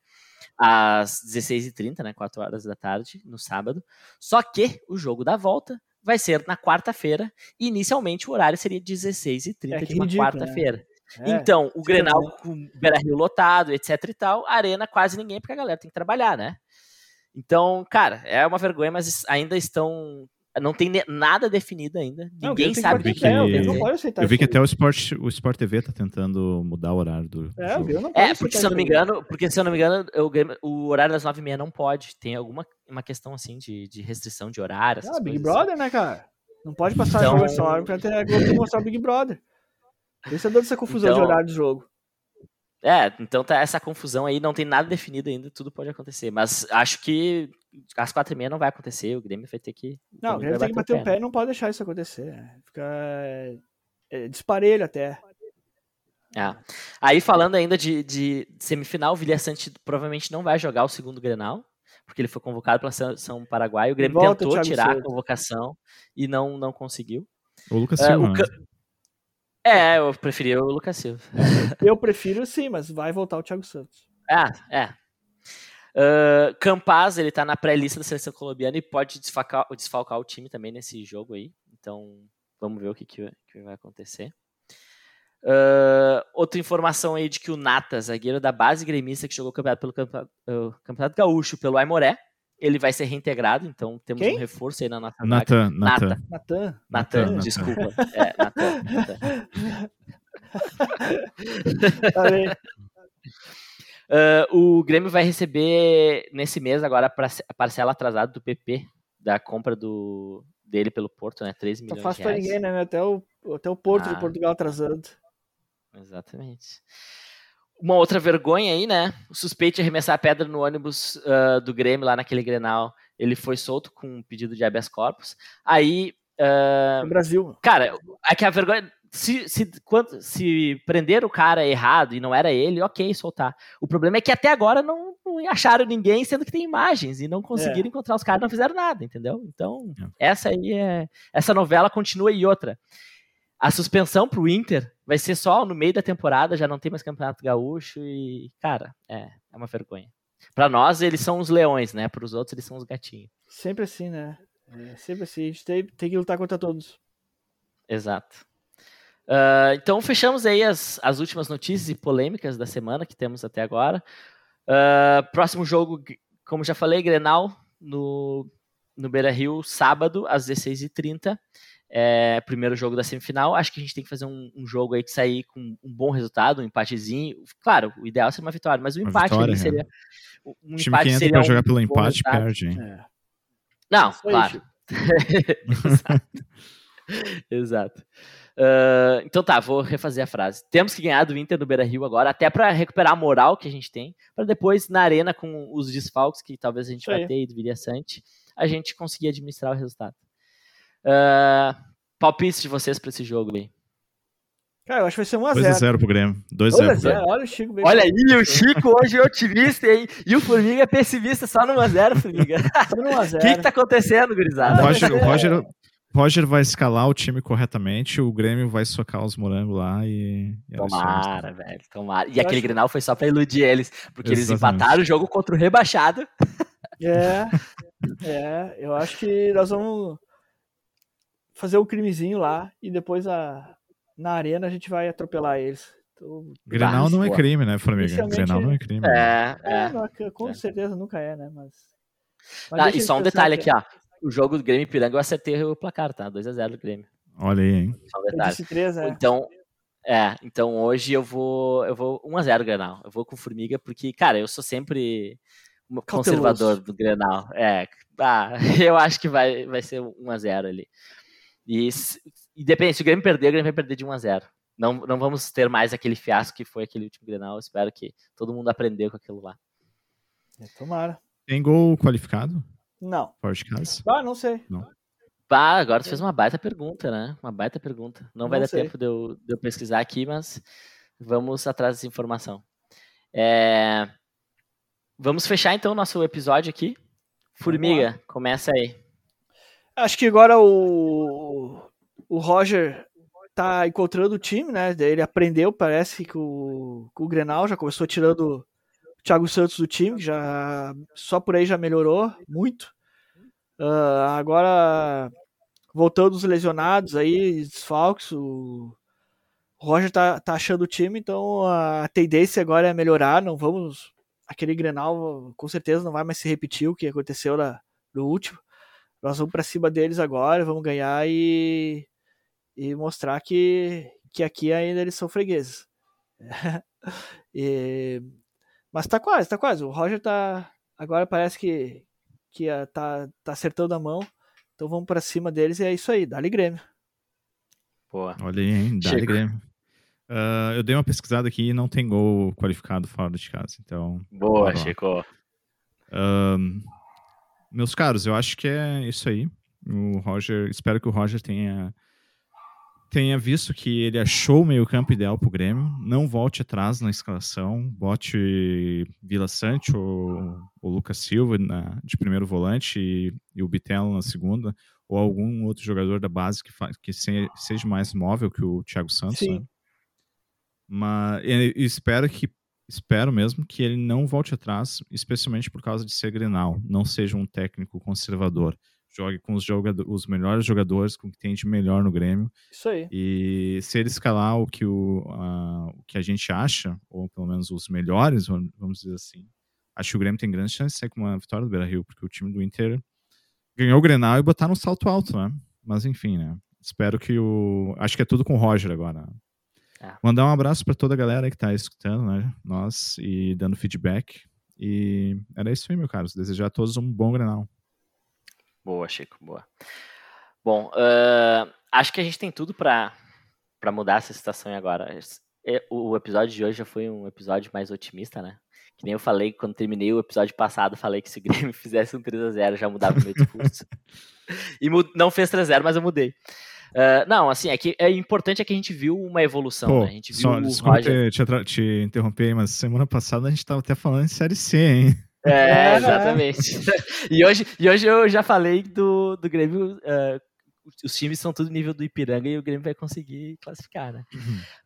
Às 16h30, né? 4 horas da tarde, no sábado. Só que o jogo da volta vai ser na quarta-feira. E inicialmente o horário seria 16h30 É, de uma né? quarta-feira. É. Então, o Grenal né? com o Beira Rio lotado, etc e tal, Arena quase ninguém, porque a galera tem que trabalhar, né? Então, cara, é uma vergonha, mas ainda estão. Não tem nada definido ainda. Não, Ninguém sabe o que- Grêmio que- aceitar Eu vi que isso até o Sport, o Sport TV tá tentando mudar o horário do. É, É, porque se eu não me engano, porque se eu não me engano, o, Grêmio- o horário das 9h30 não pode. Tem alguma uma questão assim de, de restrição de horário. Ah, Big assim. Brother, né, cara? Não pode passar Então- jogo essa hora pra ter a Globo que mostrar o Big Brother. Esse é dando essa confusão de Então- horário do jogo. É, então tá essa confusão aí, não tem nada definido ainda, tudo pode acontecer. Mas acho que às quatro e meia não vai acontecer, o Grêmio vai ter que. Não, o Grêmio tem que bater o pé e não pode deixar isso acontecer. né? Fica é, é, disparelho até. É. Aí falando ainda de, de semifinal, o Vilha Sante provavelmente não vai jogar o segundo Grenal, porque ele foi convocado pela seleção Paraguai. O Grêmio Volta, tentou Thiago tirar Souza. a convocação e não, não conseguiu. O Lucas É, Silva, o né? Ca- É, eu preferi o Lucas Silva. Eu prefiro sim, mas vai voltar o Thiago Santos. Ah, é. Uh, Campaz, ele tá na pré-lista da seleção colombiana e pode desfalcar, desfalcar o time também nesse jogo aí. Então, vamos ver o que, que, que vai acontecer. Uh, outra informação aí de que o Nata, zagueiro da base gremista que jogou o campeonato pelo campeonato, uh, campeonato gaúcho pelo Aimoré, ele vai ser reintegrado, então temos Quem? um reforço aí na nossa. Natan, Nata. Natan. Natan. Natan, desculpa. É, Natan, Natan. Bem. Uh, o Grêmio vai receber nesse mês agora a parce- a parcela atrasada do PP da compra do, dele pelo Porto, né? 13 Tá milhões fácil de pra ninguém, né? Até o, até o Porto Ah. de Portugal atrasando. Exatamente. Uma outra vergonha aí, né? O suspeito de arremessar a pedra no ônibus ah, do Grêmio lá naquele Grenal, ele foi solto com um pedido de habeas corpus. Aí, ah, No Brasil. cara, é que a vergonha se, se, quando, se prender o cara errado e não era ele, ok, soltar. O problema é que até agora não, não acharam ninguém, sendo que tem imagens, e não conseguiram encontrar os caras, não fizeram nada, entendeu? Então, essa aí é. Essa novela continua e outra. A suspensão pro Inter vai ser só no meio da temporada, já não tem mais campeonato gaúcho e, cara, é, é uma vergonha. Pra nós, eles são os leões, né? Para os outros, eles são os gatinhos. Sempre assim, né? É sempre assim. A gente tem, tem que lutar contra todos. Exato. Uh, então fechamos aí as, as últimas notícias e polêmicas da semana que temos até agora. Uh, próximo jogo, como já falei, Grenal no, no Beira Rio, sábado, às 16h30. É, primeiro jogo da semifinal. Acho que a gente tem que fazer um, um jogo aí que sair com um bom resultado, um empatezinho. Claro, o ideal seria uma vitória, mas o Uma empate vitória, ali seria. Um O time empate que entra seria pra um jogar pelo empate resultado. perde, hein? É. Não, claro. Exato. Exato. Uh, então tá, vou refazer a frase. Temos que ganhar do Inter no Beira Rio agora, até para recuperar a moral que a gente tem, para depois na arena com os desfalques que talvez a gente Isso vai aí. ter e do Viria Sante, a gente conseguir administrar o resultado. Uh, palpite de vocês para esse jogo aí. Cara, eu acho que vai ser 1x0. 2x0 pro Grêmio. 2x0 pro Grêmio. Olha o Chico bem Olha aí, o Chico hoje é otimista, hein? E o Formiga é pessimista só no 1x0, Formiga. Só no 1x0. O que, que tá acontecendo, O gurizada? Roger, o Roger, Roger vai escalar o time corretamente, o Grêmio vai socar os morangos lá e. e. Tomara, velho, tomara. E Eu aquele acho- Grenal foi só pra iludir eles, porque eles Exatamente. empataram o jogo contra o rebaixado. É, é, eu acho que nós vamos fazer um crimezinho lá e depois a, na arena a gente vai atropelar eles. Então, Grenal não é crime, né, Formiga? Grenal não é crime. né? É, é, é. com É. certeza nunca é, né? Mas. mas Ah, e só um detalhe aqui, ó. O jogo do Grêmio e Piranga eu acertei o placar, tá? 2x0 do Grêmio. Olha aí, hein? Só um Eu detalhe. disse 3, é. Então, é, então hoje eu vou, eu vou 1x0 Grenal. Eu vou com Formiga porque, cara, eu sou sempre um Cauteloso. conservador do Grenal. É, ah, eu acho que vai, vai ser 1x0 ali. E, se- e depende, se o Grêmio perder, o Grêmio vai perder de 1x0. Não, não vamos ter mais aquele fiasco que foi aquele último Grenal. Espero que todo mundo aprendeu com aquilo lá. É, Tomara. Tem gol qualificado? Não. Fora de casa? Ah, não sei. Pá, agora tu fez uma baita pergunta, né? Uma baita pergunta. Não, vai Não dar sei. tempo de eu, de eu pesquisar aqui, mas vamos atrás dessa informação. É, Vamos fechar então o nosso episódio aqui. Formiga, começa aí. Acho que agora o, o Roger tá encontrando o time, né? Ele aprendeu, parece que o, o Grenal já começou tirando o Thiago Santos do time, já só por aí já melhorou muito. Ah, agora, voltando os lesionados aí, desfalques, o o Roger tá, tá achando o time, então a tendência agora é melhorar. Não vamos. Aquele Grenal com certeza não vai mais se repetir o que aconteceu na, no último. Nós vamos pra cima deles agora, vamos ganhar e, e mostrar que, que aqui ainda eles são fregueses. E- mas tá quase, tá quase. O Roger tá. Agora parece que, que ah, tá, tá acertando a mão. Então vamos pra cima deles e é isso aí. Dá-lhe Grêmio. Boa. Olha aí, hein? Dá Chico. Grêmio. Ah, eu dei uma pesquisada aqui e não tem gol qualificado fora de casa. Então, Boa. Chico. Ahn, meus caros, eu acho que é isso aí. O Roger, espero que o Roger tenha tenha visto que ele achou o meio-campo ideal pro Grêmio. Não volte atrás na escalação, bote Vila Sante ou o Lucas Silva na- de primeiro volante e, e o Bitelo na segunda, ou algum outro jogador da base que, fa- que se- seja mais móvel que o Thiago Santos. Sim. né? Mas espero que espero mesmo que ele não volte atrás, especialmente por causa de ser Grenal, não seja um técnico conservador. Jogue com os, jogado- os melhores jogadores, com o que tem de melhor no Grêmio. Isso aí. E se ele escalar o que, o, a- o que a gente acha, ou pelo menos os melhores, vamos dizer assim, acho que o Grêmio tem grande chance de ser com uma vitória do Beira Rio, porque o time do Inter ganhou o Grenal e botar no salto alto, né? Mas enfim, né? Espero que o. Acho que é tudo com o Roger agora. É. Mandar um abraço para toda a galera que tá escutando, né? Nós e dando feedback. E era isso aí, meu caro. Desejar a todos um bom Grenal. Boa, Chico, boa. Bom, ah, acho que a gente tem tudo pra mudar essa situação agora. É, O episódio de hoje já foi um episódio mais otimista, né? Que nem eu falei quando terminei o episódio passado, falei que se o Grêmio fizesse um 3x0 já mudava o meu discurso. e não fez 3x0, mas eu mudei. Ah, não, assim, é que é importante é que a gente viu uma evolução, Pô, né? A gente viu só, o desculpa Roger. te, te interromper, aí, mas semana passada a gente tava até falando de Série C, hein? É, É, exatamente. e, hoje, e hoje eu já falei do, do Grêmio. ah, os times são tudo nível do Ipiranga e o Grêmio vai conseguir classificar, né?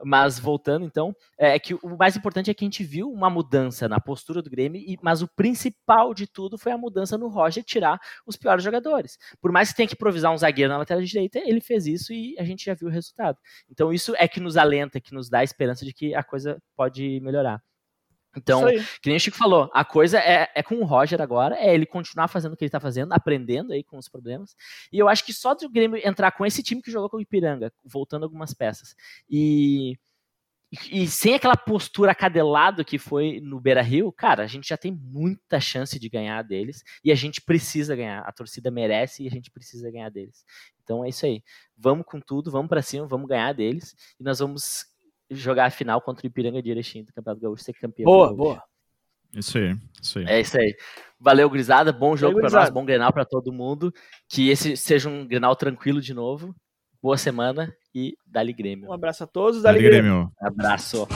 Mas voltando, então, é que o mais importante é que a gente viu uma mudança na postura do Grêmio, e, mas o principal de tudo foi a mudança no Roger tirar os piores jogadores. Por mais que tenha que improvisar um zagueiro na lateral direita, ele fez isso e a gente já viu o resultado. Então, isso é que nos alenta, que nos dá a esperança de que a coisa pode melhorar. Então, que nem o Chico falou, a coisa é, é com o Roger agora, é ele continuar fazendo o que ele tá fazendo, aprendendo aí com os problemas. E eu acho que só do Grêmio entrar com esse time que jogou com o Ipiranga, voltando algumas peças, e, e, e sem aquela postura acadelado que foi no Beira Rio, cara, a gente já tem muita chance de ganhar deles e a gente precisa ganhar. A torcida merece e a gente precisa ganhar deles. Então é isso aí. Vamos com tudo, vamos pra cima, vamos ganhar deles e nós vamos jogar a final contra o Ipiranga de Erechim do Campeonato Gaúcho, ser campeão. Boa, boa. Isso aí, isso aí. É isso aí. Valeu, Grisada. Bom jogo pra nós, bom Grenal pra todo mundo. Que esse seja um Grenal tranquilo de novo. Boa semana e Dali Grêmio. Um abraço a todos, Dali, Dali Grêmio. Grêmio. Abraço.